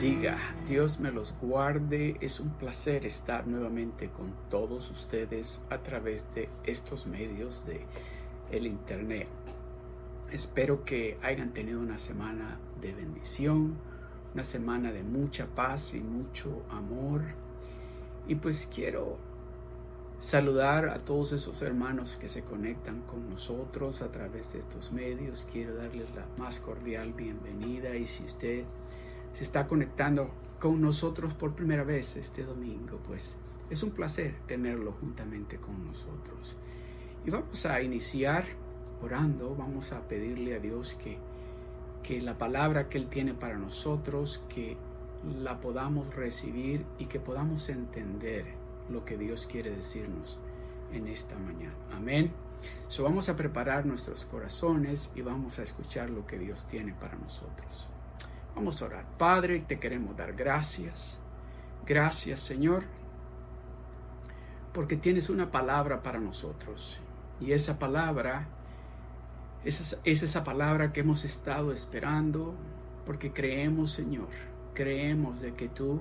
Bendiga, Dios me los guarde. Es un placer estar nuevamente con todos ustedes a través de estos medios de el internet. Espero que hayan tenido una semana de bendición, una semana de mucha paz y mucho amor. Y pues quiero saludar a todos esos hermanos que se conectan con nosotros a través de estos medios. Quiero darles la más cordial bienvenida y si usted se está conectando con nosotros por primera vez este domingo, pues es un placer tenerlo juntamente con nosotros. Y vamos a iniciar orando, vamos a pedirle a Dios que, que la palabra que Él tiene para nosotros, que la podamos recibir y que podamos entender lo que Dios quiere decirnos en esta mañana. Amén. So vamos a preparar nuestros corazones y vamos a escuchar lo que Dios tiene para nosotros. Vamos a orar. Padre, te queremos dar gracias. Gracias, Señor, porque tienes una palabra para nosotros. Y esa palabra es, es esa palabra que hemos estado esperando, porque creemos, Señor, creemos de que tú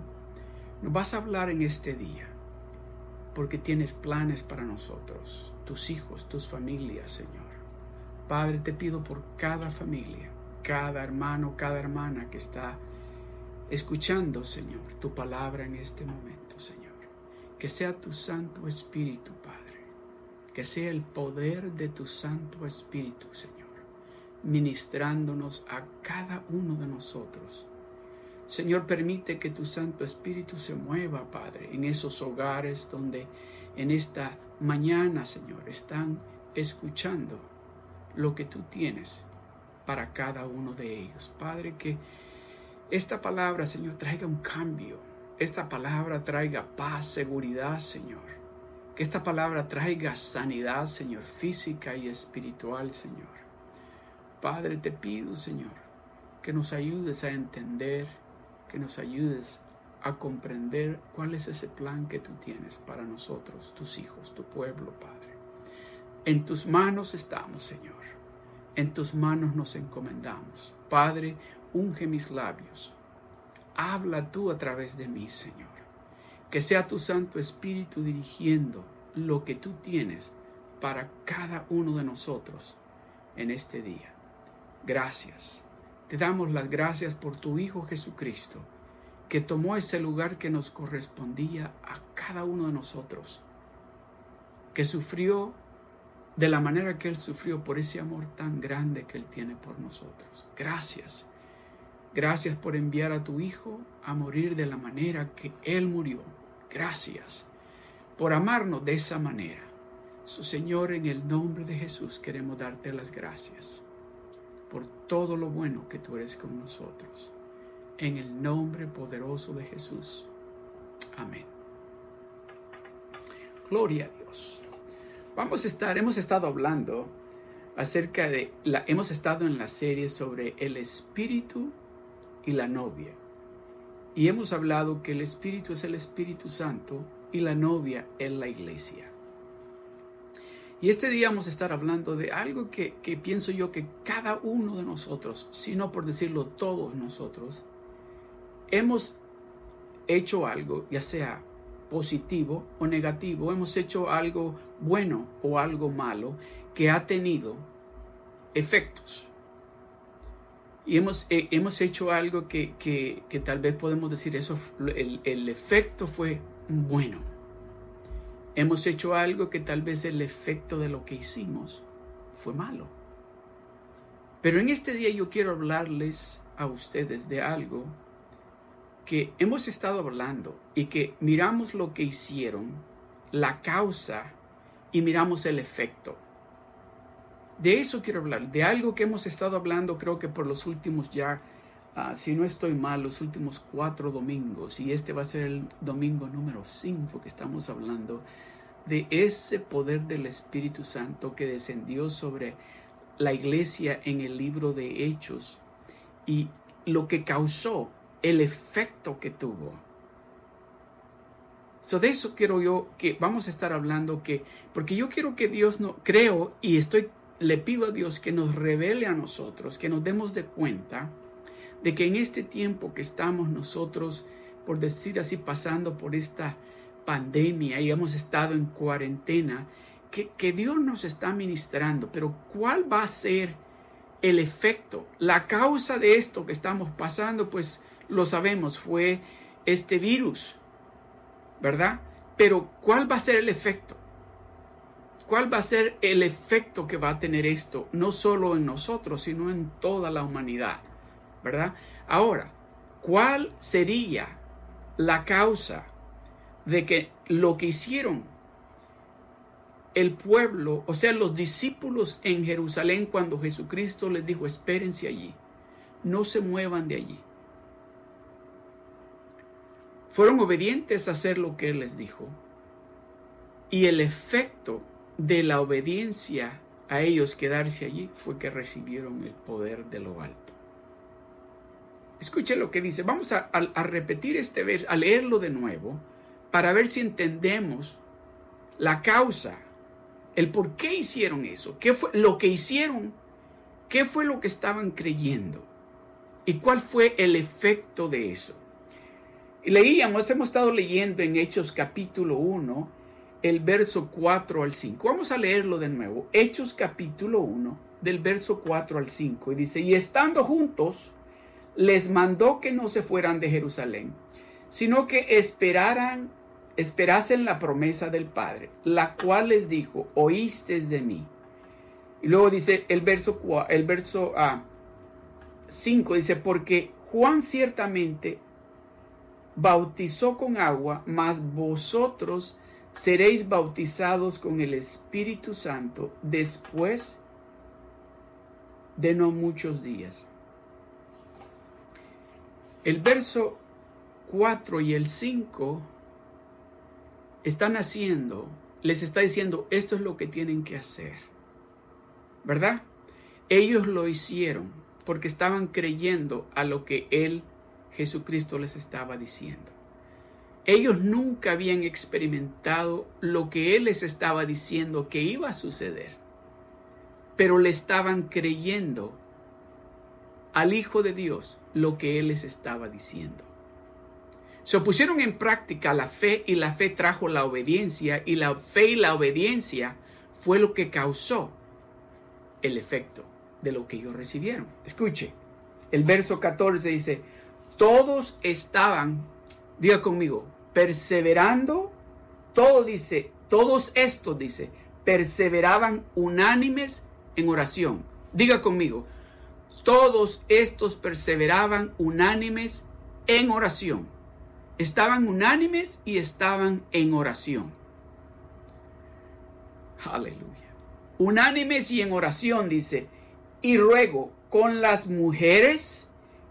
nos vas a hablar en este día, porque tienes planes para nosotros, tus hijos, tus familias, Señor. Padre, te pido por cada familia cada hermano, cada hermana que está escuchando, Señor, tu palabra en este momento, Señor. Que sea tu Santo Espíritu, Padre. Que sea el poder de tu Santo Espíritu, Señor, ministrándonos a cada uno de nosotros. Señor, permite que tu Santo Espíritu se mueva, Padre, en esos hogares donde en esta mañana, Señor, están escuchando lo que tú tienes para cada uno de ellos. Padre, que esta palabra, Señor, traiga un cambio. Esta palabra traiga paz, seguridad, Señor. Que esta palabra traiga sanidad, Señor, física y espiritual, Señor. Padre, te pido, Señor, que nos ayudes a entender, que nos ayudes a comprender cuál es ese plan que tú tienes para nosotros, tus hijos, tu pueblo, Padre. En tus manos estamos, Señor. En tus manos nos encomendamos. Padre, unge mis labios. Habla tú a través de mí, Señor. Que sea tu Santo Espíritu dirigiendo lo que tú tienes para cada uno de nosotros en este día. Gracias. Te damos las gracias por tu Hijo Jesucristo, que tomó ese lugar que nos correspondía a cada uno de nosotros, que sufrió de la manera que Él sufrió por ese amor tan grande que Él tiene por nosotros. Gracias. Gracias por enviar a tu Hijo a morir de la manera que Él murió. Gracias por amarnos de esa manera. Su Señor, en el nombre de Jesús queremos darte las gracias por todo lo bueno que tú eres con nosotros. En el nombre poderoso de Jesús. Amén. Gloria a Dios. Vamos a estar, hemos estado hablando acerca de, la, hemos estado en la serie sobre el Espíritu y la novia. Y hemos hablado que el Espíritu es el Espíritu Santo y la novia es la iglesia. Y este día vamos a estar hablando de algo que, que pienso yo que cada uno de nosotros, si no por decirlo todos nosotros, hemos hecho algo, ya sea positivo o negativo, hemos hecho algo bueno o algo malo que ha tenido efectos. Y hemos, eh, hemos hecho algo que, que, tal vez podemos decir, eso, el, el efecto fue bueno. Hemos hecho algo que tal vez el efecto de lo que hicimos fue malo. Pero en este día yo quiero hablarles a ustedes de algo que hemos estado hablando y que miramos lo que hicieron, la causa y miramos el efecto. De eso quiero hablar, de algo que hemos estado hablando creo que por los últimos ya, ah, si no estoy mal, los últimos cuatro domingos, y este va a ser el domingo número cinco que estamos hablando, de ese poder del Espíritu Santo que descendió sobre la iglesia en el libro de Hechos y lo que causó el efecto que tuvo. So de eso quiero yo que vamos a estar hablando que porque yo quiero que Dios no creo y estoy le pido a Dios que nos revele a nosotros, que nos demos de cuenta de que en este tiempo que estamos nosotros, por decir así, pasando por esta pandemia y hemos estado en cuarentena, que, que Dios nos está ministrando, pero ¿cuál va a ser el efecto? La causa de esto que estamos pasando, pues lo sabemos, fue este virus, ¿verdad? Pero ¿cuál va a ser el efecto? ¿Cuál va a ser el efecto que va a tener esto, no solo en nosotros, sino en toda la humanidad? ¿Verdad? Ahora, ¿cuál sería la causa de que lo que hicieron el pueblo, o sea, los discípulos en Jerusalén cuando Jesucristo les dijo, espérense allí, no se muevan de allí? Fueron obedientes a hacer lo que Él les dijo. Y el efecto de la obediencia a ellos quedarse allí fue que recibieron el poder de lo alto. Escuche lo que dice. Vamos a, repetir este verso, a leerlo de nuevo, para ver si entendemos la causa, el por qué hicieron eso, qué fue lo que hicieron, qué fue lo que estaban creyendo y cuál fue el efecto de eso. Leíamos, hemos estado leyendo en Hechos capítulo 1, el verso 4 al 5. Vamos a leerlo de nuevo. Hechos capítulo 1, del verso 4 al 5. Y dice, y estando juntos, les mandó que no se fueran de Jerusalén, sino que esperaran, esperasen la promesa del Padre, la cual les dijo, oíste de mí. Y luego dice el verso, el verso 5, ah, dice, porque Juan ciertamente bautizó con agua, mas vosotros seréis bautizados con el Espíritu Santo después de no muchos días. El verso 4 y el 5 están haciendo, les está diciendo, esto es lo que tienen que hacer. ¿Verdad? Ellos lo hicieron porque estaban creyendo a lo que Él Jesucristo les estaba diciendo. Ellos nunca habían experimentado lo que Él les estaba diciendo que iba a suceder, pero le estaban creyendo al Hijo de Dios lo que Él les estaba diciendo. Se pusieron en práctica la fe y la fe trajo la obediencia y la fe y la obediencia fue lo que causó el efecto de lo que ellos recibieron. Escuche, el verso 14 dice, todos estaban, diga conmigo, perseverando, todo dice, todos estos dice, perseveraban unánimes en oración. Diga conmigo, todos estos perseveraban unánimes en oración. Estaban unánimes y estaban en oración. Aleluya. Unánimes y en oración dice, y ruego con las mujeres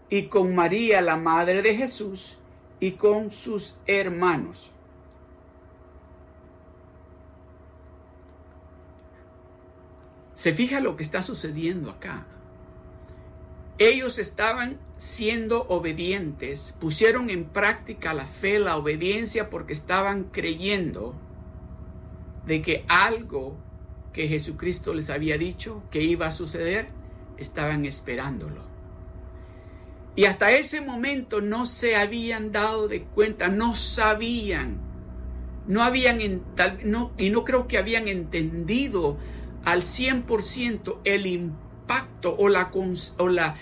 y con María, la Madre de Jesús, y con sus hermanos. Se fija lo que está sucediendo acá. Ellos estaban siendo obedientes, pusieron en práctica la fe, la obediencia, porque estaban creyendo de que algo que Jesucristo les había dicho que iba a suceder, estaban esperándolo. Y hasta ese momento no se habían dado de cuenta, no sabían, no habían, no, y no creo que habían entendido al 100% el impacto o, la, o la,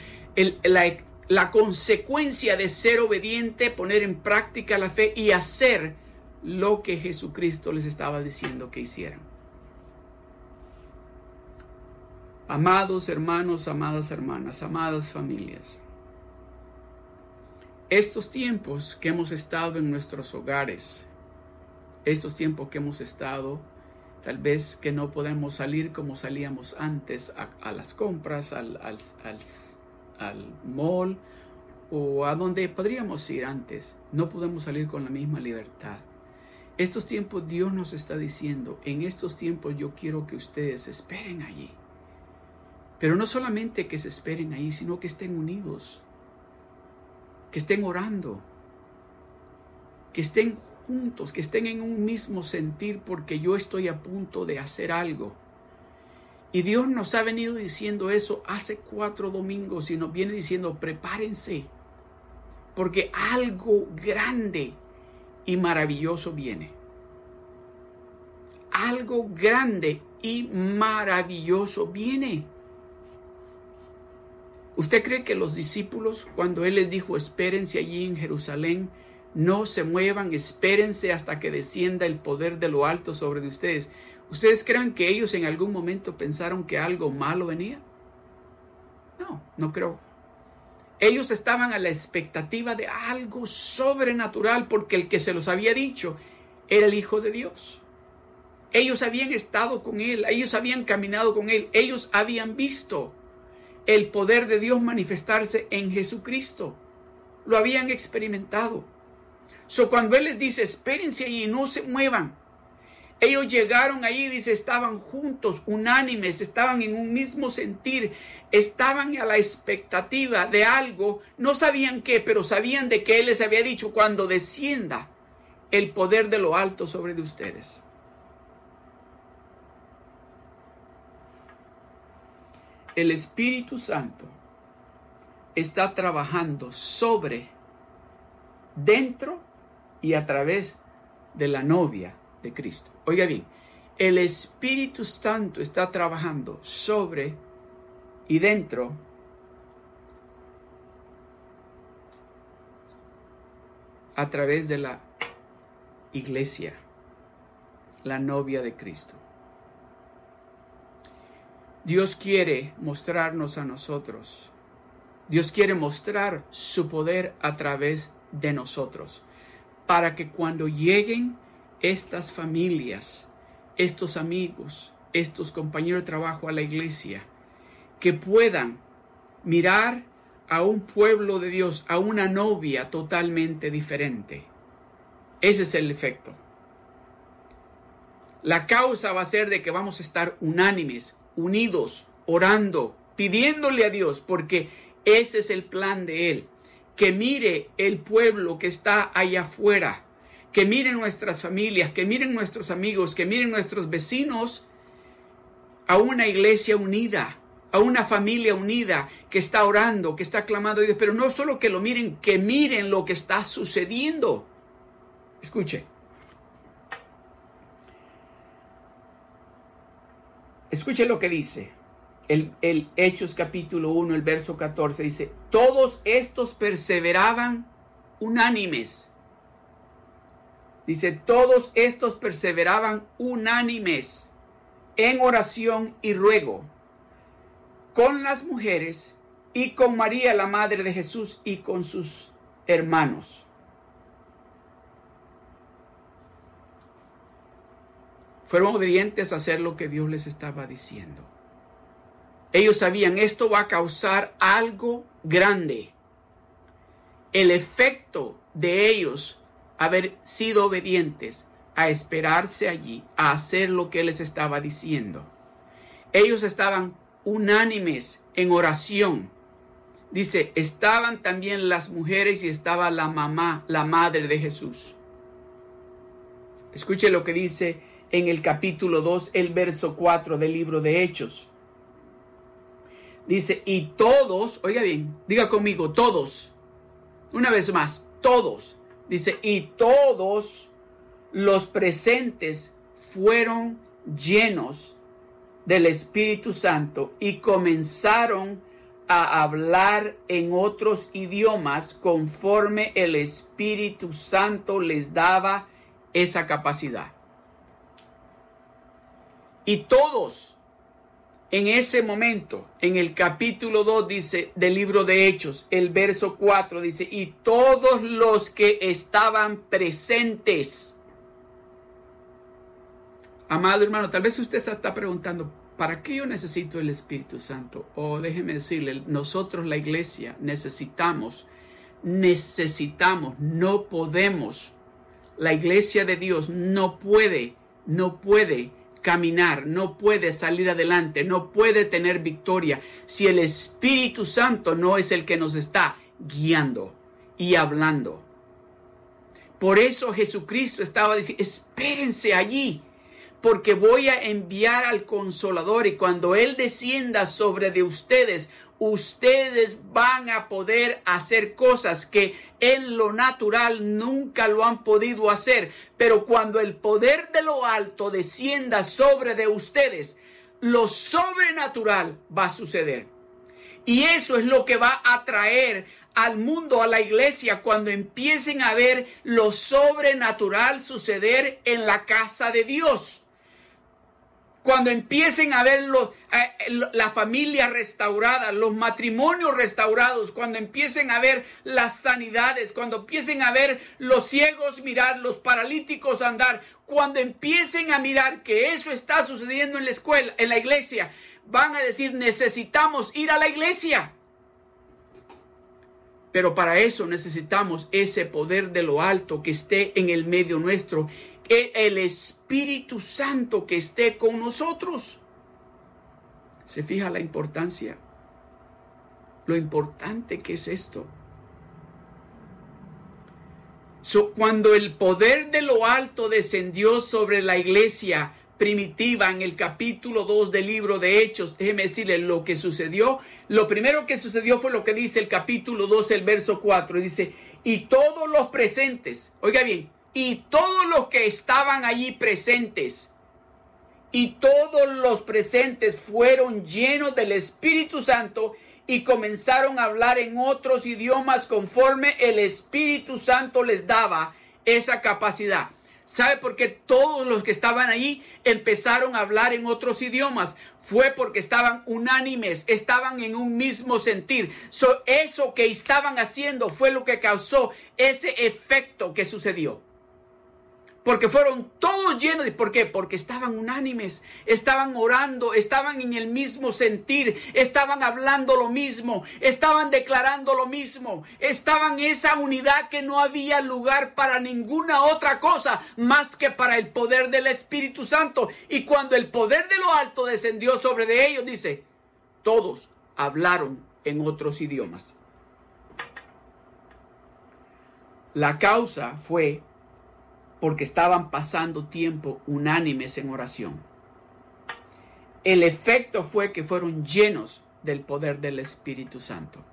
la, la consecuencia de ser obediente, poner en práctica la fe y hacer lo que Jesucristo les estaba diciendo que hicieran. Amados hermanos, amadas hermanas, amadas familias, estos tiempos que hemos estado en nuestros hogares, estos tiempos que hemos estado, tal vez que no podemos salir como salíamos antes a, las compras, al, al, al, mall o a donde podríamos ir antes, no podemos salir con la misma libertad. Estos tiempos Dios nos está diciendo, en estos tiempos yo quiero que ustedes esperen allí. Pero no solamente que se esperen ahí, sino que estén unidos que estén orando, que estén juntos, que estén en un mismo sentir porque yo estoy a punto de hacer algo. Y Dios nos ha venido diciendo eso hace cuatro domingos y nos viene diciendo, prepárense, porque algo grande y maravilloso viene. Algo grande y maravilloso viene. ¿Usted cree que los discípulos, cuando Él les dijo, espérense allí en Jerusalén, no se muevan, espérense hasta que descienda el poder de lo alto sobre de ustedes? ¿Ustedes creen que ellos en algún momento pensaron que algo malo venía? No, no creo. Ellos estaban a la expectativa de algo sobrenatural porque el que se los había dicho era el Hijo de Dios. Ellos habían estado con Él, ellos habían caminado con Él, ellos habían visto el poder de Dios manifestarse en Jesucristo. Lo habían experimentado. So cuando Él les dice, espérense allí, no se muevan. Ellos llegaron allí, dice, estaban juntos, unánimes, estaban en un mismo sentir, estaban a la expectativa de algo, no sabían qué, pero sabían de que Él les había dicho, cuando descienda el poder de lo alto sobre de ustedes. El Espíritu Santo está trabajando sobre, dentro y a través de la novia de Cristo. Oiga bien, el Espíritu Santo está trabajando sobre y dentro a través de la iglesia, la novia de Cristo. Dios quiere mostrarnos a nosotros. Dios quiere mostrar su poder a través de nosotros. Para que cuando lleguen estas familias, estos amigos, estos compañeros de trabajo a la iglesia, que puedan mirar a un pueblo de Dios, a una novia totalmente diferente. Ese es el efecto. La causa va a ser de que vamos a estar unánimes, unidos, orando, pidiéndole a Dios, porque ese es el plan de Él. Que mire el pueblo que está allá afuera, que miren nuestras familias, que miren nuestros amigos, que miren nuestros vecinos a una iglesia unida, a una familia unida que está orando, que está clamando a Dios, pero no solo que lo miren, que miren lo que está sucediendo. Escuche. Escuche lo que dice. El, Hechos capítulo 1, el verso 14 dice, todos estos perseveraban unánimes. Dice, todos estos perseveraban unánimes en oración y ruego con las mujeres y con María, la madre de Jesús, y con sus hermanos. Fueron obedientes a hacer lo que Dios les estaba diciendo. Ellos sabían, esto va a causar algo grande. El efecto de ellos haber sido obedientes a esperarse allí, a hacer lo que les estaba diciendo. Ellos estaban unánimes en oración. Dice, estaban también las mujeres y estaba la mamá, la madre de Jesús. Escuche lo que dice en el capítulo 2, el verso 4 del libro de Hechos. Dice, y todos, oiga bien, diga conmigo, todos, una vez más, todos, dice, y todos los presentes fueron llenos del Espíritu Santo y comenzaron a hablar en otros idiomas conforme el Espíritu Santo les daba esa capacidad. Y todos en ese momento, en el capítulo 2 dice del libro de Hechos, el verso 4 dice, y todos los que estaban presentes. Amado hermano, tal vez usted se está preguntando, ¿para qué yo necesito el Espíritu Santo? O déjeme decirle, nosotros la iglesia necesitamos, necesitamos, no podemos. La iglesia de Dios no puede, no puede no puede salir adelante, no puede tener victoria si el Espíritu Santo no es el que nos está guiando y hablando. Por eso Jesucristo estaba diciendo, espérense allí, porque voy a enviar al consolador y cuando Él descienda sobre de ustedes, ustedes van a poder hacer cosas que en lo natural nunca lo han podido hacer. Pero cuando el poder de lo alto descienda sobre de ustedes, lo sobrenatural va a suceder. Y eso es lo que va a traer al mundo, a la iglesia, cuando empiecen a ver lo sobrenatural suceder en la casa de Dios cuando empiecen a ver los, eh, la familia restaurada, los matrimonios restaurados, cuando empiecen a ver las sanidades, cuando empiecen a ver los ciegos mirar, los paralíticos andar, cuando empiecen a mirar que eso está sucediendo en la escuela, en la iglesia, van a decir, necesitamos ir a la iglesia. Pero para eso necesitamos ese poder de lo alto que esté en el medio nuestro el Espíritu Santo que esté con nosotros. ¿Se fija la importancia? Lo importante que es esto. cuando el poder de lo alto descendió sobre la iglesia primitiva en el capítulo 2 del libro de Hechos, déjeme decirle lo que sucedió. Lo primero que sucedió fue lo que dice el capítulo 2, el verso 4. Dice, y todos los presentes, oiga bien, y todos los que estaban allí presentes, y todos los presentes fueron llenos del Espíritu Santo y comenzaron a hablar en otros idiomas conforme el Espíritu Santo les daba esa capacidad. ¿Sabe por qué todos los que estaban allí empezaron a hablar en otros idiomas? Fue porque estaban unánimes, estaban en un mismo sentir. eso que estaban haciendo fue lo que causó ese efecto que sucedió porque fueron todos llenos. ¿Por qué? Porque estaban unánimes, estaban orando, estaban en el mismo sentir, estaban hablando lo mismo, estaban declarando lo mismo, estaban en esa unidad que no había lugar para ninguna otra cosa más que para el poder del Espíritu Santo. Y cuando el poder de lo alto descendió sobre de ellos, dice, todos hablaron en otros idiomas. La causa fue porque estaban pasando tiempo unánimes en oración. El efecto fue que fueron llenos del poder del Espíritu Santo.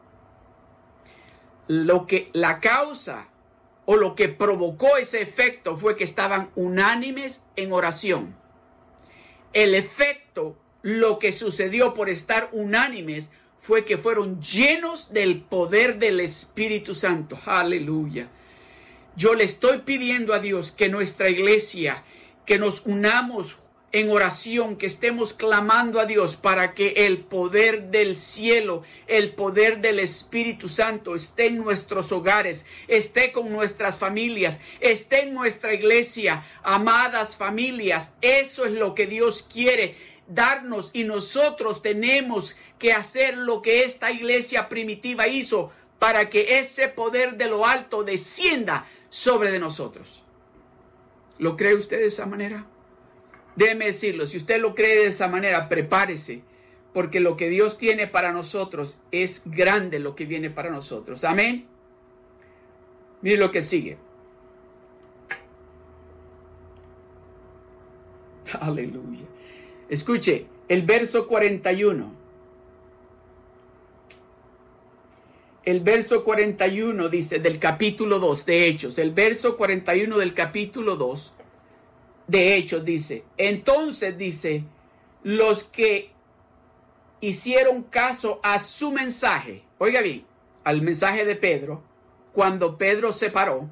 Lo que la causa o lo que provocó ese efecto fue que estaban unánimes en oración. El efecto, lo que sucedió por estar unánimes, fue que fueron llenos del poder del Espíritu Santo. Aleluya. Yo le estoy pidiendo a Dios que nuestra iglesia, que nos unamos en oración, que estemos clamando a Dios para que el poder del cielo, el poder del Espíritu Santo esté en nuestros hogares, esté con nuestras familias, esté en nuestra iglesia, amadas familias. Eso es lo que Dios quiere darnos y nosotros tenemos que hacer lo que esta iglesia primitiva hizo para que ese poder de lo alto descienda sobre de nosotros. ¿Lo cree usted de esa manera? Déjeme decirlo, si usted lo cree de esa manera, prepárese, porque lo que Dios tiene para nosotros es grande lo que viene para nosotros. Amén. Mire lo que sigue. Aleluya. Escuche el verso 41. El verso 41 dice del capítulo 2 de Hechos, el verso 41 del capítulo 2 de Hechos dice, entonces dice, los que hicieron caso a su mensaje, oiga bien, al mensaje de Pedro, cuando Pedro se paró,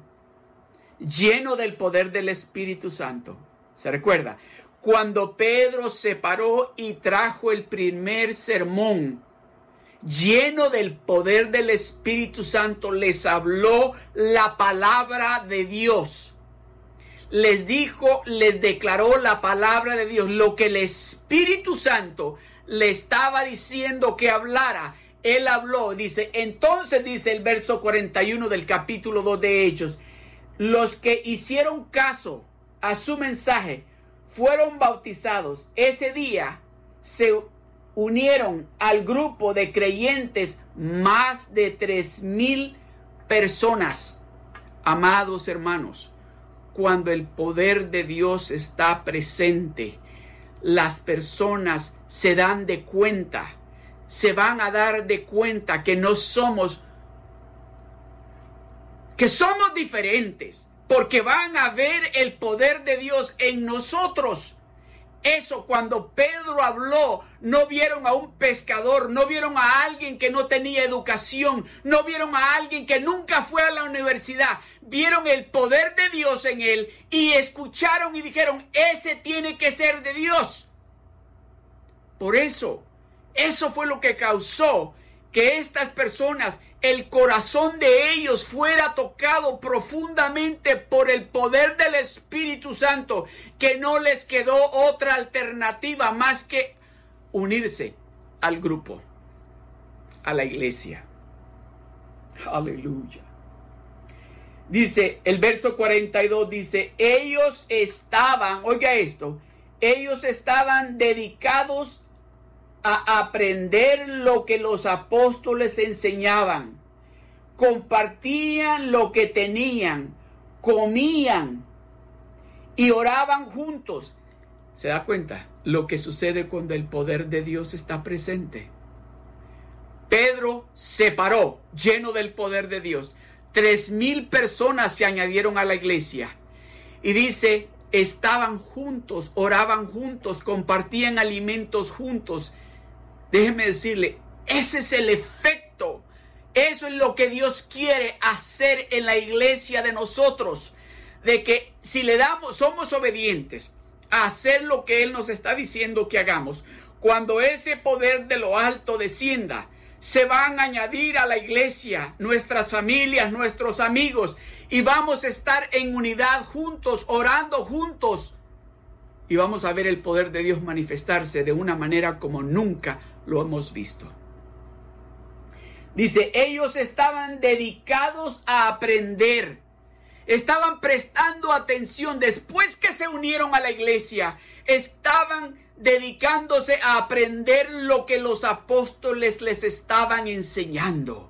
lleno del poder del Espíritu Santo, ¿se recuerda? Cuando Pedro se paró y trajo el primer sermón lleno del poder del Espíritu Santo, les habló la palabra de Dios. Les dijo, les declaró la palabra de Dios, lo que el Espíritu Santo le estaba diciendo que hablara. Él habló, dice, entonces dice el verso 41 del capítulo 2 de Hechos, los que hicieron caso a su mensaje fueron bautizados. Ese día se unieron al grupo de creyentes más de tres mil personas. Amados hermanos, cuando el poder de Dios está presente, las personas se dan de cuenta, se van a dar de cuenta que no somos, que somos diferentes, porque van a ver el poder de Dios en nosotros. Eso cuando Pedro habló, no vieron a un pescador, no vieron a alguien que no tenía educación, no vieron a alguien que nunca fue a la universidad, vieron el poder de Dios en él y escucharon y dijeron, ese tiene que ser de Dios. Por eso, eso fue lo que causó que estas personas el corazón de ellos fuera tocado profundamente por el poder del Espíritu Santo, que no les quedó otra alternativa más que unirse al grupo, a la iglesia. Aleluya. Dice el verso 42, dice, ellos estaban, oiga esto, ellos estaban dedicados a aprender lo que los apóstoles enseñaban, compartían lo que tenían, comían y oraban juntos. ¿Se da cuenta lo que sucede cuando el poder de Dios está presente? Pedro se paró lleno del poder de Dios. Tres mil personas se añadieron a la iglesia. Y dice, estaban juntos, oraban juntos, compartían alimentos juntos Déjeme decirle, ese es el efecto. Eso es lo que Dios quiere hacer en la iglesia de nosotros. De que si le damos, somos obedientes a hacer lo que Él nos está diciendo que hagamos. Cuando ese poder de lo alto descienda, se van a añadir a la iglesia nuestras familias, nuestros amigos, y vamos a estar en unidad juntos, orando juntos. Y vamos a ver el poder de Dios manifestarse de una manera como nunca lo hemos visto. Dice, ellos estaban dedicados a aprender, estaban prestando atención después que se unieron a la iglesia, estaban dedicándose a aprender lo que los apóstoles les estaban enseñando,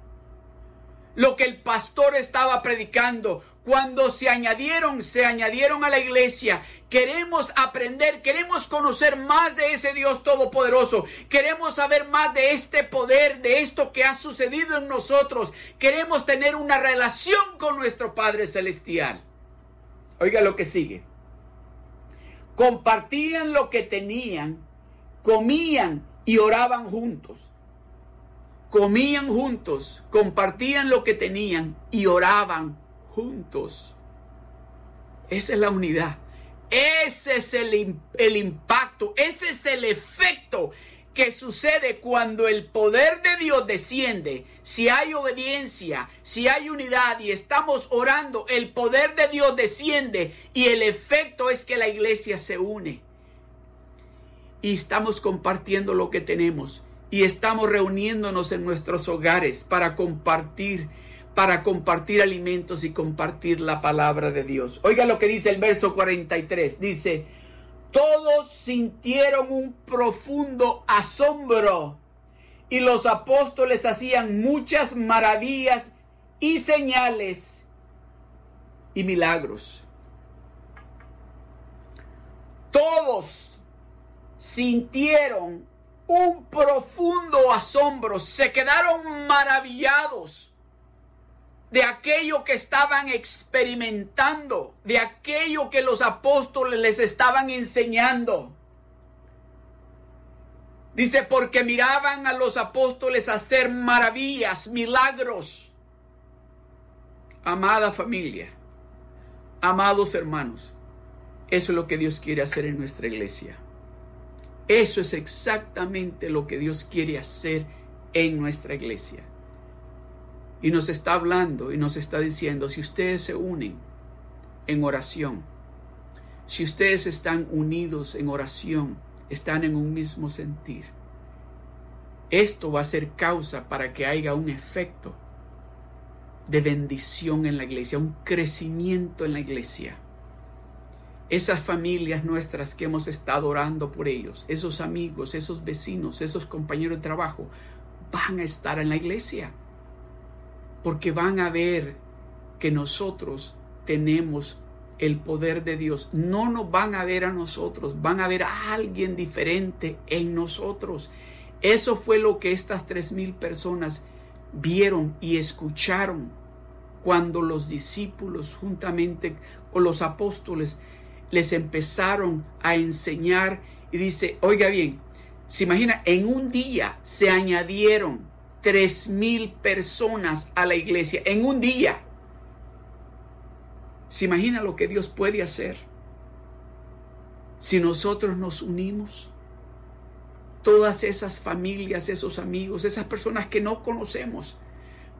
lo que el pastor estaba predicando, cuando se añadieron, se añadieron a la iglesia. Queremos aprender, queremos conocer más de ese Dios todopoderoso. Queremos saber más de este poder, de esto que ha sucedido en nosotros. Queremos tener una relación con nuestro Padre Celestial. Oiga lo que sigue. Compartían lo que tenían, comían y oraban juntos. Comían juntos, compartían lo que tenían y oraban juntos. Esa es la unidad. Ese es el, el, impacto, ese es el efecto que sucede cuando el poder de Dios desciende. Si hay obediencia, si hay unidad y estamos orando, el poder de Dios desciende y el efecto es que la iglesia se une. Y estamos compartiendo lo que tenemos y estamos reuniéndonos en nuestros hogares para compartir para compartir alimentos y compartir la palabra de Dios. Oiga lo que dice el verso 43. Dice, todos sintieron un profundo asombro y los apóstoles hacían muchas maravillas y señales y milagros. Todos sintieron un profundo asombro, se quedaron maravillados de aquello que estaban experimentando, de aquello que los apóstoles les estaban enseñando. Dice, porque miraban a los apóstoles hacer maravillas, milagros. Amada familia, amados hermanos, eso es lo que Dios quiere hacer en nuestra iglesia. Eso es exactamente lo que Dios quiere hacer en nuestra iglesia. Y nos está hablando y nos está diciendo, si ustedes se unen en oración, si ustedes están unidos en oración, están en un mismo sentir, esto va a ser causa para que haya un efecto de bendición en la iglesia, un crecimiento en la iglesia. Esas familias nuestras que hemos estado orando por ellos, esos amigos, esos vecinos, esos compañeros de trabajo, van a estar en la iglesia porque van a ver que nosotros tenemos el poder de Dios. No nos van a ver a nosotros, van a ver a alguien diferente en nosotros. Eso fue lo que estas tres mil personas vieron y escucharon cuando los discípulos juntamente con los apóstoles les empezaron a enseñar y dice, oiga bien, se imagina, en un día se añadieron tres mil personas a la iglesia, en un día. ¿Se imagina lo que Dios puede hacer? Si nosotros nos unimos, todas esas familias, esos amigos, esas personas que no conocemos,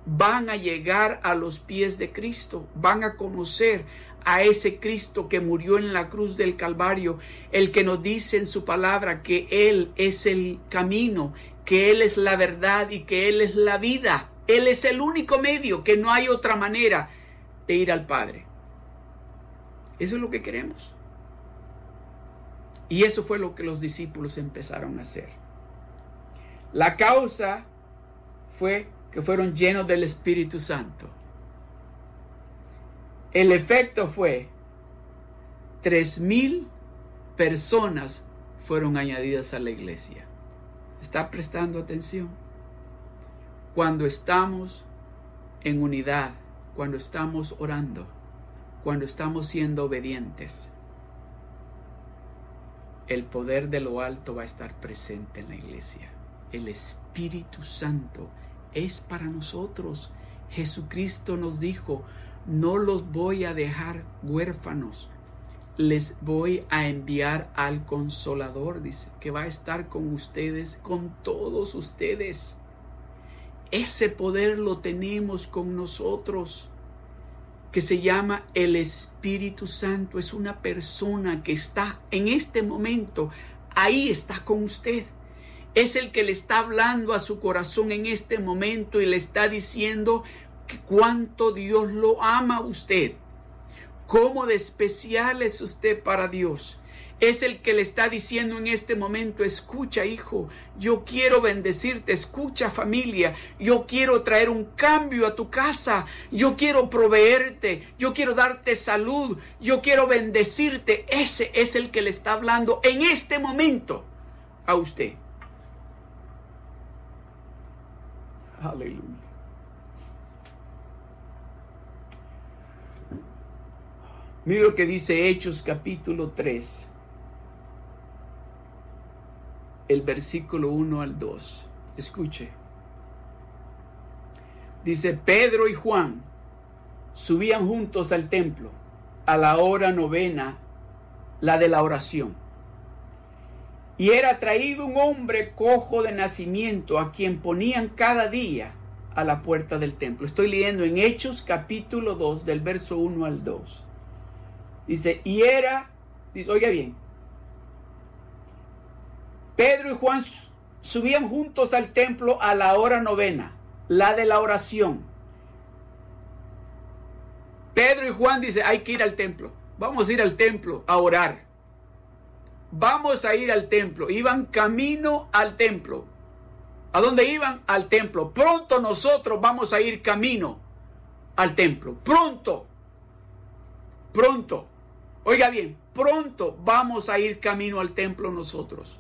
van a llegar a los pies de Cristo, van a conocer a ese Cristo que murió en la cruz del Calvario, el que nos dice en su palabra que Él es el camino, que Él es la verdad y que Él es la vida. Él es el único medio, que no hay otra manera de ir al Padre. Eso es lo que queremos. Y eso fue lo que los discípulos empezaron a hacer. La causa fue que fueron llenos del Espíritu Santo. El efecto fue tres mil personas fueron añadidas a la iglesia. ¿Está prestando atención? Cuando estamos en unidad, cuando estamos orando, cuando estamos siendo obedientes, el poder de lo alto va a estar presente en la iglesia. El Espíritu Santo es para nosotros. Jesucristo nos dijo, no los voy a dejar huérfanos, les voy a enviar al consolador, dice, que va a estar con ustedes, con todos ustedes. Ese poder lo tenemos con nosotros que se llama el Espíritu Santo. Es una persona que está en este momento, ahí está con usted. Es el que le está hablando a su corazón en este momento y le está diciendo cuánto Dios lo ama a usted. Cómo de especial es usted para Dios es el que le está diciendo en este momento, escucha hijo, yo quiero bendecirte, escucha familia, yo quiero traer un cambio a tu casa, yo quiero proveerte, yo quiero darte salud, yo quiero bendecirte. Ese es el que le está hablando en este momento a usted. Aleluya. Mira lo que dice Hechos capítulo 3 el versículo 1 al 2. Escuche. Dice, Pedro y Juan subían juntos al templo a la hora novena, la de la oración. Y era traído un hombre cojo de nacimiento a quien ponían cada día a la puerta del templo. Estoy leyendo en Hechos capítulo 2 del verso 1 al 2. Dice, y era, dice, oiga bien, Pedro y Juan subían juntos al templo a la hora novena, la de la oración. Pedro y Juan dice, hay que ir al templo. Vamos a ir al templo a orar. Vamos a ir al templo. Iban camino al templo. ¿A dónde iban? Al templo. Pronto nosotros vamos a ir camino al templo. Pronto. Pronto. Oiga bien, pronto vamos a ir camino al templo nosotros.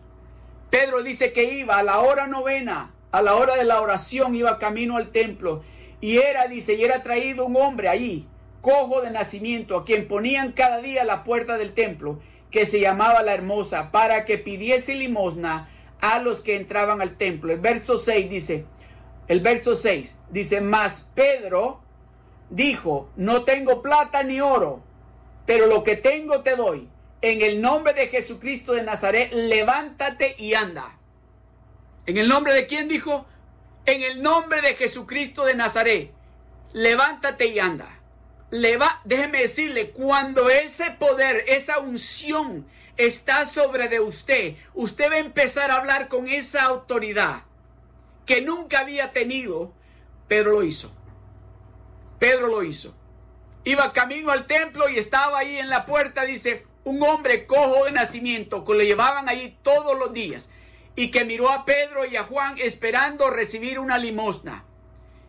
Pedro dice que iba a la hora novena, a la hora de la oración, iba camino al templo. Y era, dice, y era traído un hombre allí, cojo de nacimiento, a quien ponían cada día la puerta del templo, que se llamaba la hermosa, para que pidiese limosna a los que entraban al templo. El verso 6 dice, el verso 6 dice, mas Pedro dijo, no tengo plata ni oro, pero lo que tengo te doy en el nombre de Jesucristo de Nazaret, levántate y anda. ¿En el nombre de quién dijo? En el nombre de Jesucristo de Nazaret, levántate y anda. Leva, déjeme decirle, cuando ese poder, esa unción está sobre de usted, usted va a empezar a hablar con esa autoridad que nunca había tenido. Pedro lo hizo. Pedro lo hizo. Iba camino al templo y estaba ahí en la puerta, dice, un hombre cojo de nacimiento que lo llevaban allí todos los días y que miró a Pedro y a Juan esperando recibir una limosna.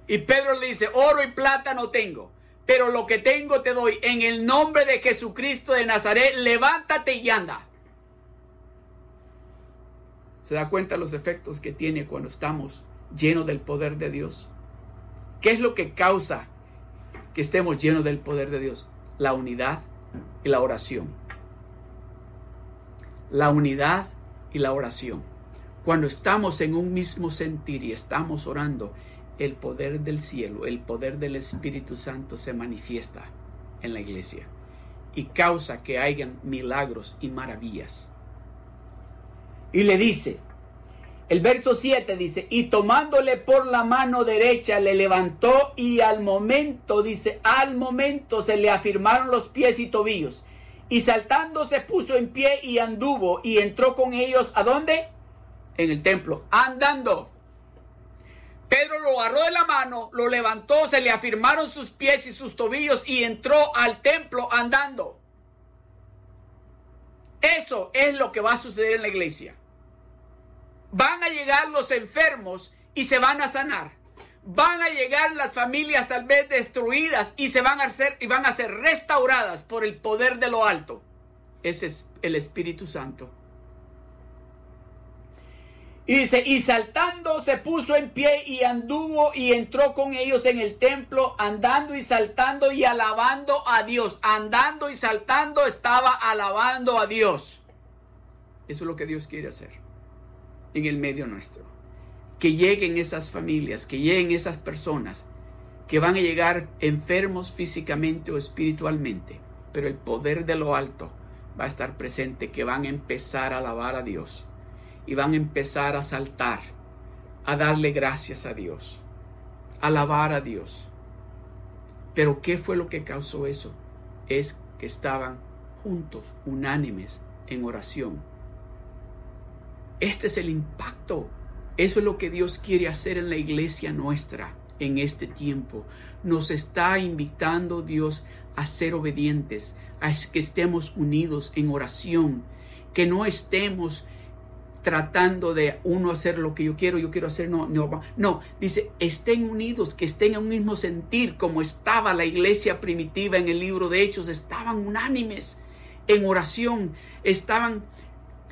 Y Pedro le dice, oro y plata no tengo, pero lo que tengo te doy. En el nombre de Jesucristo de Nazaret, levántate y anda. ¿Se da cuenta los efectos que tiene cuando estamos llenos del poder de Dios? ¿Qué es lo que causa que estemos llenos del poder de Dios? La unidad y la oración. La unidad y la oración. Cuando estamos en un mismo sentir y estamos orando, el poder del cielo, el poder del Espíritu Santo se manifiesta en la iglesia y causa que hayan milagros y maravillas. Y le dice, el verso 7 dice, y tomándole por la mano derecha le levantó y al momento, dice, al momento se le afirmaron los pies y tobillos. Y saltando se puso en pie y anduvo y entró con ellos a dónde? En el templo, andando. Pedro lo agarró de la mano, lo levantó, se le afirmaron sus pies y sus tobillos y entró al templo andando. Eso es lo que va a suceder en la iglesia. Van a llegar los enfermos y se van a sanar. Van a llegar las familias tal vez destruidas y se van a hacer y van a ser restauradas por el poder de lo alto. Ese es el Espíritu Santo. Y dice, y saltando se puso en pie y anduvo y entró con ellos en el templo, andando y saltando y alabando a Dios. Andando y saltando estaba alabando a Dios. Eso es lo que Dios quiere hacer en el medio nuestro. Que lleguen esas familias, que lleguen esas personas que van a llegar enfermos físicamente o espiritualmente, pero el poder de lo alto va a estar presente, que van a empezar a alabar a Dios y van a empezar a saltar, a darle gracias a Dios, a alabar a Dios. Pero ¿qué fue lo que causó eso? Es que estaban juntos, unánimes, en oración. Este es el impacto. Eso es lo que Dios quiere hacer en la iglesia nuestra en este tiempo. Nos está invitando Dios a ser obedientes, a que estemos unidos en oración, que no estemos tratando de uno hacer lo que yo quiero, yo quiero hacer, no, no, no, dice, estén unidos, que estén en un mismo sentir, como estaba la iglesia primitiva en el libro de Hechos, estaban unánimes en oración, estaban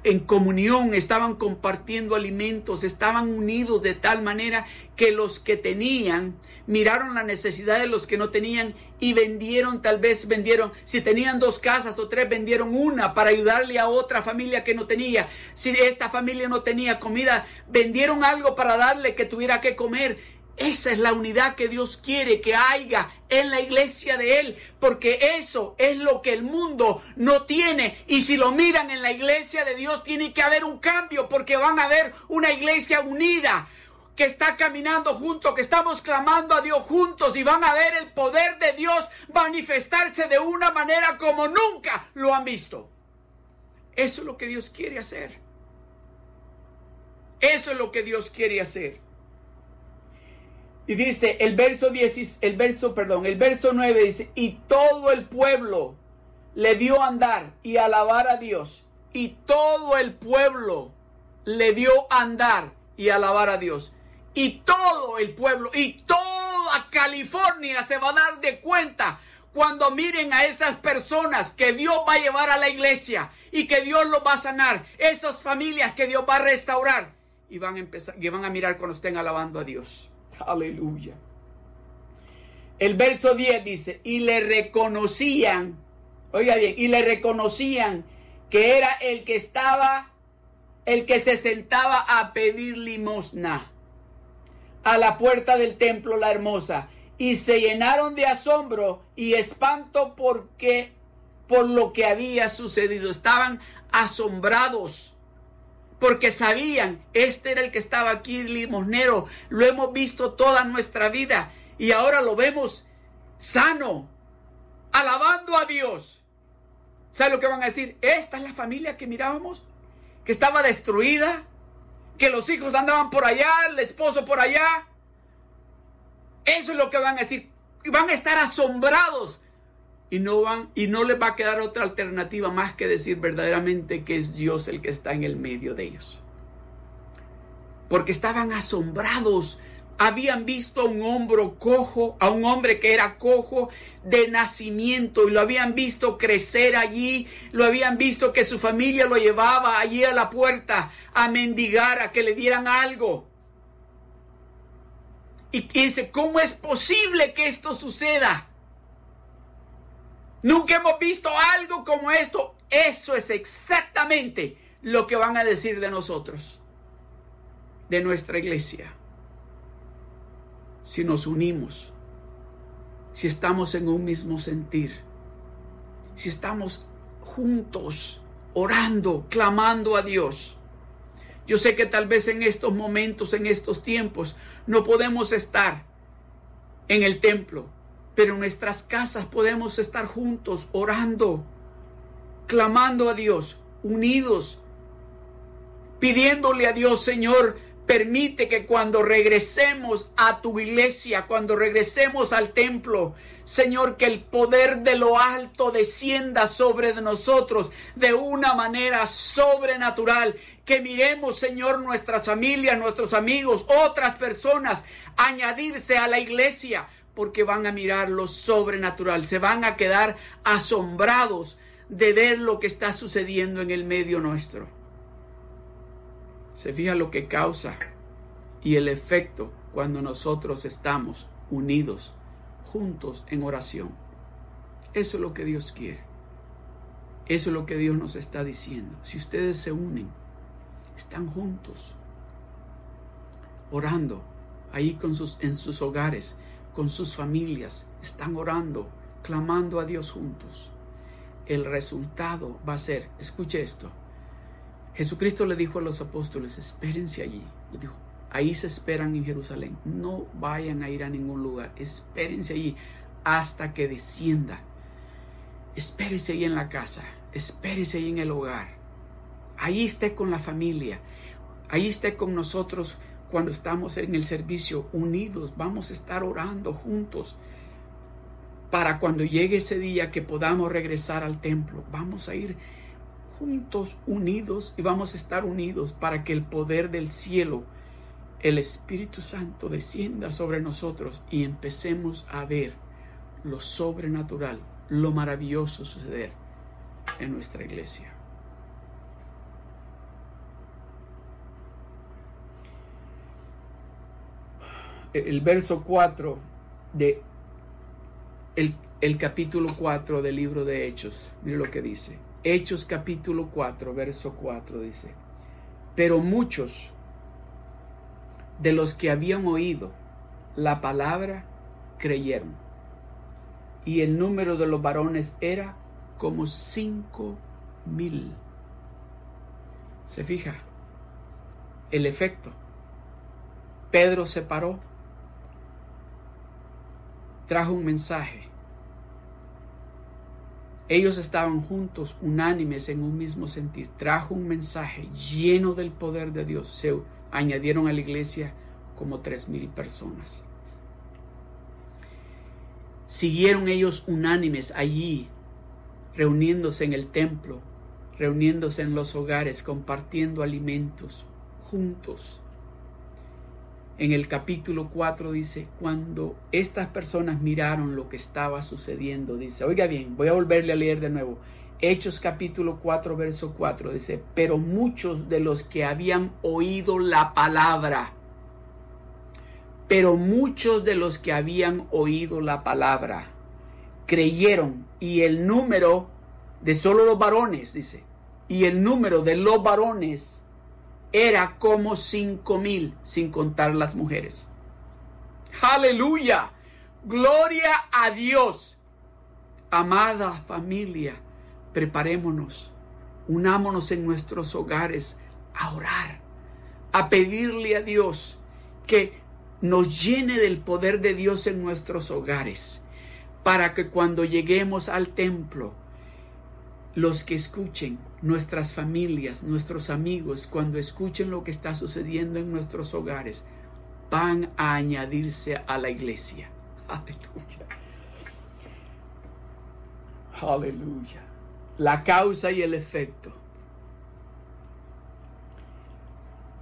en comunión, estaban compartiendo alimentos, estaban unidos de tal manera que los que tenían miraron la necesidad de los que no tenían y vendieron, tal vez vendieron, si tenían dos casas o tres, vendieron una para ayudarle a otra familia que no tenía. Si esta familia no tenía comida, vendieron algo para darle que tuviera que comer esa es la unidad que Dios quiere que haya en la iglesia de Él, porque eso es lo que el mundo no tiene. Y si lo miran en la iglesia de Dios, tiene que haber un cambio, porque van a ver una iglesia unida, que está caminando juntos, que estamos clamando a Dios juntos y van a ver el poder de Dios manifestarse de una manera como nunca lo han visto. Eso es lo que Dios quiere hacer. Eso es lo que Dios quiere hacer. Y dice el verso 10, el verso, perdón, el verso 9 dice, y todo el pueblo le dio andar y alabar a Dios. Y todo el pueblo le dio andar y alabar a Dios. Y todo el pueblo y toda California se va a dar de cuenta cuando miren a esas personas que Dios va a llevar a la iglesia y que Dios los va a sanar, esas familias que Dios va a restaurar y van a empezar y van a mirar cuando estén alabando a Dios. Aleluya. El verso 10 dice, y le reconocían, oiga bien, y le reconocían que era el que estaba, el que se sentaba a pedir limosna a la puerta del templo la hermosa, y se llenaron de asombro y espanto porque por lo que había sucedido. Estaban asombrados porque sabían, este era el que estaba aquí, limosnero, lo hemos visto toda nuestra vida y ahora lo vemos sano, alabando a Dios. ¿Sabe lo que van a decir? Esta es la familia que mirábamos, que estaba destruida, que los hijos andaban por allá, el esposo por allá. Eso es lo que van a decir. Y van a estar asombrados y no van y no les va a quedar otra alternativa más que decir verdaderamente que es Dios el que está en el medio de ellos. Porque estaban asombrados habían visto a un hombre cojo, a un hombre que era cojo de nacimiento y lo habían visto crecer allí, lo habían visto que su familia lo llevaba allí a la puerta a mendigar, a que le dieran algo. Y, dice, ¿cómo es posible que esto suceda? Nunca hemos visto algo como esto. Eso es exactamente lo que van a decir de nosotros, de nuestra iglesia. Si nos unimos, si estamos en un mismo sentir, si estamos juntos, orando, clamando a Dios. Yo sé que tal vez en estos momentos, en estos tiempos, no podemos estar en el templo, pero en nuestras casas podemos estar juntos, orando, clamando a Dios, unidos, pidiéndole a Dios, Señor, permite que cuando regresemos a tu iglesia, cuando regresemos al templo, Señor, que el poder de lo alto descienda sobre nosotros de una manera sobrenatural. Que miremos, Señor, nuestras familias, nuestros amigos, otras personas, añadirse a la iglesia, porque van a mirar lo sobrenatural, se van a quedar asombrados de ver lo que está sucediendo en el medio nuestro. Se fija lo que causa y el efecto cuando nosotros estamos unidos, juntos en oración. Eso es lo que Dios quiere. Eso es lo que Dios nos está diciendo. Si ustedes se unen, están juntos, orando ahí con sus, en sus hogares, con sus familias, están orando, clamando a Dios juntos. El resultado va a ser, escuche esto, Jesucristo le dijo a los apóstoles, espérense allí. Le dijo, ahí se esperan en Jerusalén. No vayan a ir a ningún lugar. Espérense allí hasta que descienda. Espérese ahí en la casa. Espérese ahí en el hogar. Ahí esté con la familia. Ahí esté con nosotros cuando estamos en el servicio unidos. Vamos a estar orando juntos para cuando llegue ese día que podamos regresar al templo. Vamos a ir juntos, unidos, y vamos a estar unidos para que el poder del cielo, el Espíritu Santo, descienda sobre nosotros y empecemos a ver lo sobrenatural, lo maravilloso suceder en nuestra iglesia. El verso 4 de el, el capítulo 4 del libro de Hechos, mire lo que dice. Hechos capítulo 4, verso 4 dice, pero muchos de los que habían oído la palabra creyeron. Y el número de los varones era como cinco mil. Se fija el efecto. Pedro se paró, trajo un mensaje ellos estaban juntos, unánimes en un mismo sentir. Trajo un mensaje lleno del poder de Dios. Se añadieron a la iglesia como tres mil personas. Siguieron ellos unánimes allí, reuniéndose en el templo, reuniéndose en los hogares, compartiendo alimentos, juntos en el capítulo 4 dice, cuando estas personas miraron lo que estaba sucediendo, dice, oiga bien, voy a volverle a leer de nuevo. Hechos capítulo 4, verso 4 dice, pero muchos de los que habían oído la palabra, pero muchos de los que habían oído la palabra, creyeron y el número de solo los varones, dice, y el número de los varones era como cinco mil, sin contar las mujeres. Aleluya. Gloria a Dios. Amada familia, preparémonos, unámonos en nuestros hogares a orar, a pedirle a Dios que nos llene del poder de Dios en nuestros hogares, para que cuando lleguemos al templo, los que escuchen nuestras familias, nuestros amigos, cuando escuchen lo que está sucediendo en nuestros hogares, van a añadirse a la iglesia. Aleluya. Aleluya. La causa y el efecto.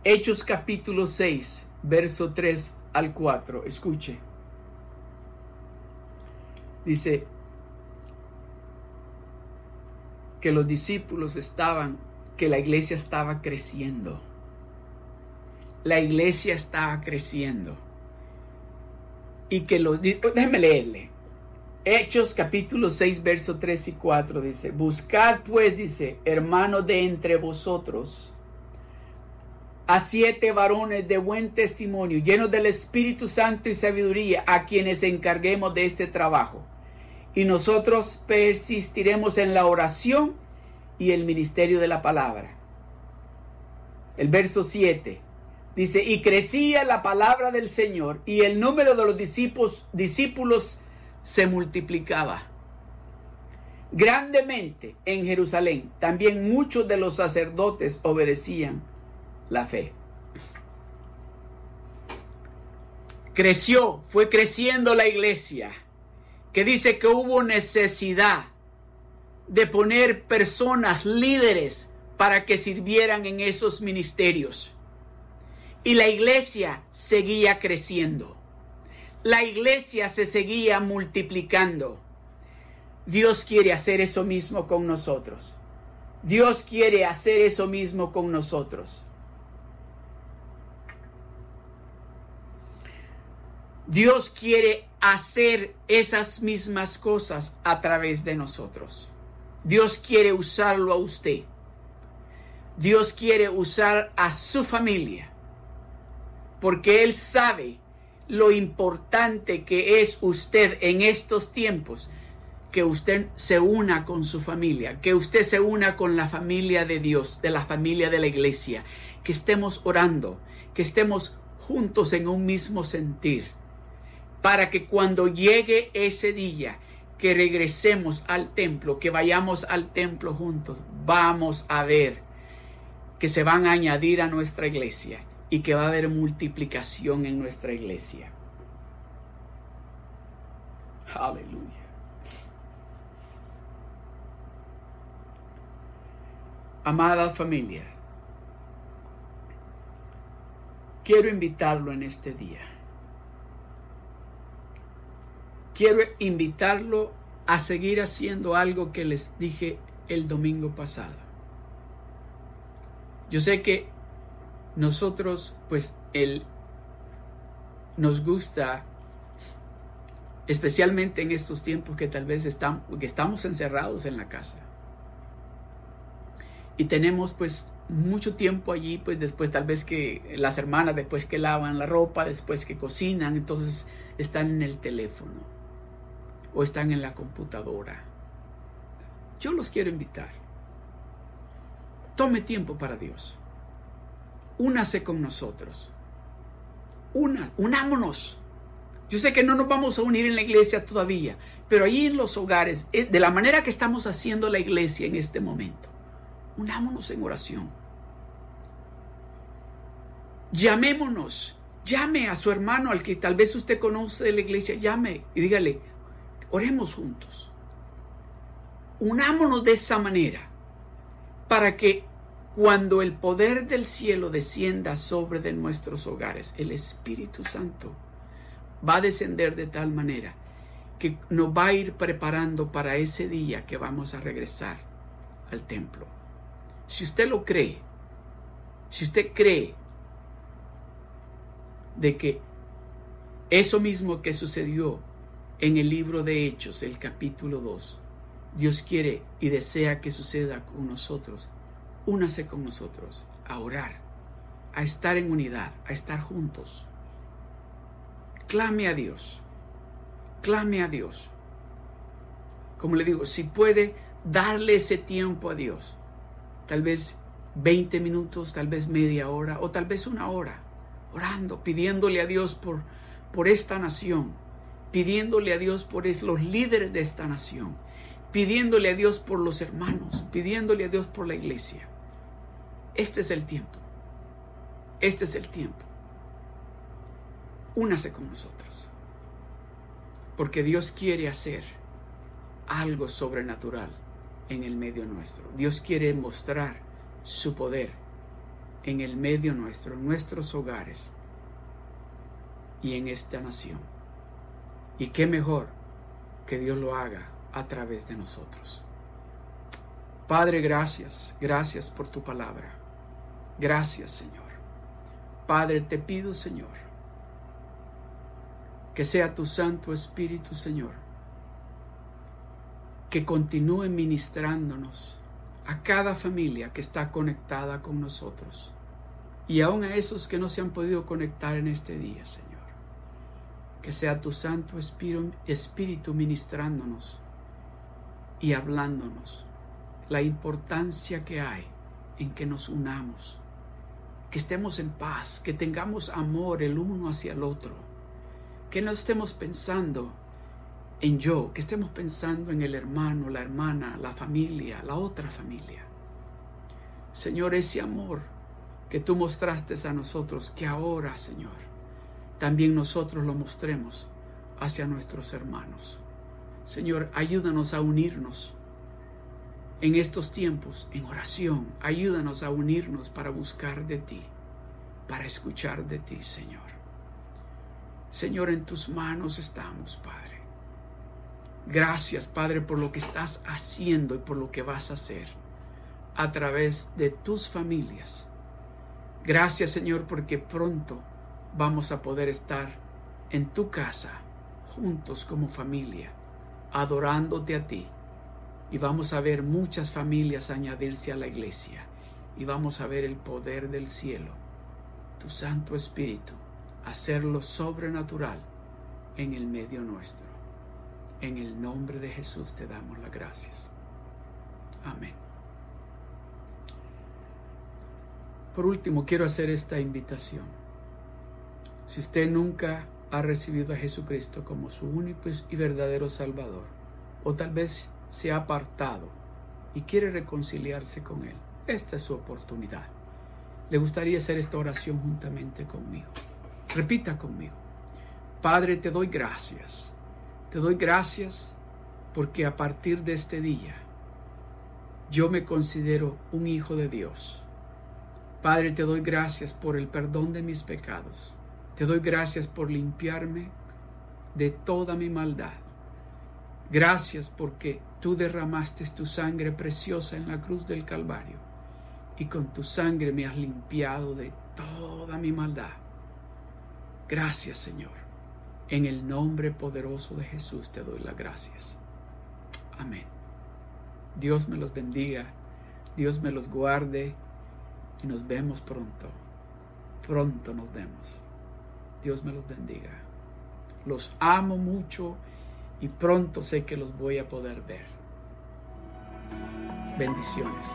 Hechos capítulo 6, verso 3 al 4, escuche. Dice que los discípulos estaban, que la iglesia estaba creciendo. La iglesia estaba creciendo. Y que los... Déjeme leerle. Hechos capítulo 6, verso 3 y 4 dice, Buscad pues, dice, hermanos de entre vosotros, a siete varones de buen testimonio, llenos del Espíritu Santo y sabiduría, a quienes encarguemos de este trabajo. Y nosotros persistiremos en la oración y el ministerio de la palabra. El verso 7 dice, y crecía la palabra del Señor y el número de los discípulos, discípulos se multiplicaba grandemente en Jerusalén. También muchos de los sacerdotes obedecían la fe. Creció, fue creciendo la iglesia, que dice que hubo necesidad de poner personas líderes para que sirvieran en esos ministerios. Y la iglesia seguía creciendo. La iglesia se seguía multiplicando. Dios quiere hacer eso mismo con nosotros. Dios quiere hacer eso mismo con nosotros. Dios quiere hacer esas mismas cosas a través de nosotros. Dios quiere usarlo a usted. Dios quiere usar a su familia. Porque Él sabe lo importante que es usted en estos tiempos. Que usted se una con su familia, que usted se una con la familia de Dios, de la familia de la iglesia, que estemos orando, que estemos juntos en un mismo sentir para que cuando llegue ese día que regresemos al templo, que vayamos al templo juntos, vamos a ver que se van a añadir a nuestra iglesia y que va a haber multiplicación en nuestra iglesia. Aleluya. Amada familia, quiero invitarlo en este día quiero invitarlo a seguir haciendo algo que les dije el domingo pasado. Yo sé que nosotros, pues, él nos gusta, especialmente en estos tiempos que tal vez estamos, que estamos encerrados en la casa. Y tenemos, pues, mucho tiempo allí, pues después tal vez que las hermanas, después que lavan la ropa, después que cocinan, entonces están en el teléfono o están en la computadora. Yo los quiero invitar. Tome tiempo para Dios. Únase con nosotros. Una, unámonos. Yo sé que no nos vamos a unir en la iglesia todavía, pero ahí en los hogares, eh, de la manera que estamos haciendo la iglesia en este momento, unámonos en oración. Llamémonos, llame a su hermano al que tal vez usted conoce de la iglesia, llame y dígale, Oremos juntos. Unámonos de esa manera para que cuando el poder del cielo descienda sobre de nuestros hogares, el Espíritu Santo va a descender de tal manera que nos va a ir preparando para ese día que vamos a regresar al templo. Si usted lo cree, si usted cree de que eso mismo que sucedió en el libro de Hechos, el capítulo 2. Dios quiere y desea que suceda con nosotros. Únase con nosotros a orar, a estar en unidad, a estar juntos. Clame a Dios. Clame a Dios. Como le digo, si puede darle ese tiempo a Dios, tal vez 20 minutos, tal vez media hora o tal vez una hora, orando, pidiéndole a Dios por, por esta nación, pidiéndole a Dios por los líderes de esta nación, pidiéndole a Dios por los hermanos, pidiéndole a Dios por la iglesia. Este es el tiempo. Este es el tiempo. Únase con nosotros. Porque Dios quiere hacer algo sobrenatural en el medio nuestro. Dios quiere mostrar su poder en el medio nuestro, en nuestros hogares y en esta nación. Y qué mejor que Dios lo haga a través de nosotros. Padre, gracias, gracias por tu palabra. Gracias, Señor. Padre, te pido, Señor, que sea tu Santo Espíritu, Señor, que continúe ministrándonos a cada familia que está conectada con nosotros y aún a esos que no se han podido conectar en este día, Señor. Que sea tu Santo Espíritu ministrándonos y hablándonos la importancia que hay en que nos unamos, que estemos en paz, que tengamos amor el uno hacia el otro, que no estemos pensando en yo, que estemos pensando en el hermano, la hermana, la familia, la otra familia. Señor, ese amor que tú mostraste a nosotros, que ahora, Señor, también nosotros lo mostremos hacia nuestros hermanos. Señor, ayúdanos a unirnos en estos tiempos en oración. Ayúdanos a unirnos para buscar de ti, para escuchar de ti, Señor. Señor, en tus manos estamos, Padre. Gracias, Padre, por lo que estás haciendo y por lo que vas a hacer a través de tus familias. Gracias, Señor, porque pronto vamos a poder estar en tu casa, juntos como familia, adorándote a ti. Y vamos a ver muchas familias añadirse a la iglesia. Y vamos a ver el poder del cielo, tu Santo Espíritu, hacerlo sobrenatural en el medio nuestro. En el nombre de Jesús te damos las gracias. Amén. Por último, quiero hacer esta invitación. Si usted nunca ha recibido a Jesucristo como su único y verdadero Salvador, o tal vez se ha apartado y quiere reconciliarse con Él, esta es su oportunidad. Le gustaría hacer esta oración juntamente conmigo. Repita conmigo. Padre, te doy gracias te doy gracias porque a partir de este día yo me considero un hijo de Dios. Padre, te doy gracias por el perdón de mis pecados. Te doy gracias por limpiarme de toda mi maldad. Gracias porque tú derramaste tu sangre preciosa en la cruz del Calvario y con tu sangre me has limpiado de toda mi maldad. Gracias Señor. En el nombre poderoso de Jesús te doy las gracias. Amén. Dios me los bendiga, Dios me los guarde y nos vemos pronto. Pronto nos vemos. Dios me los bendiga. Los amo mucho y pronto sé que los voy a poder ver. Bendiciones.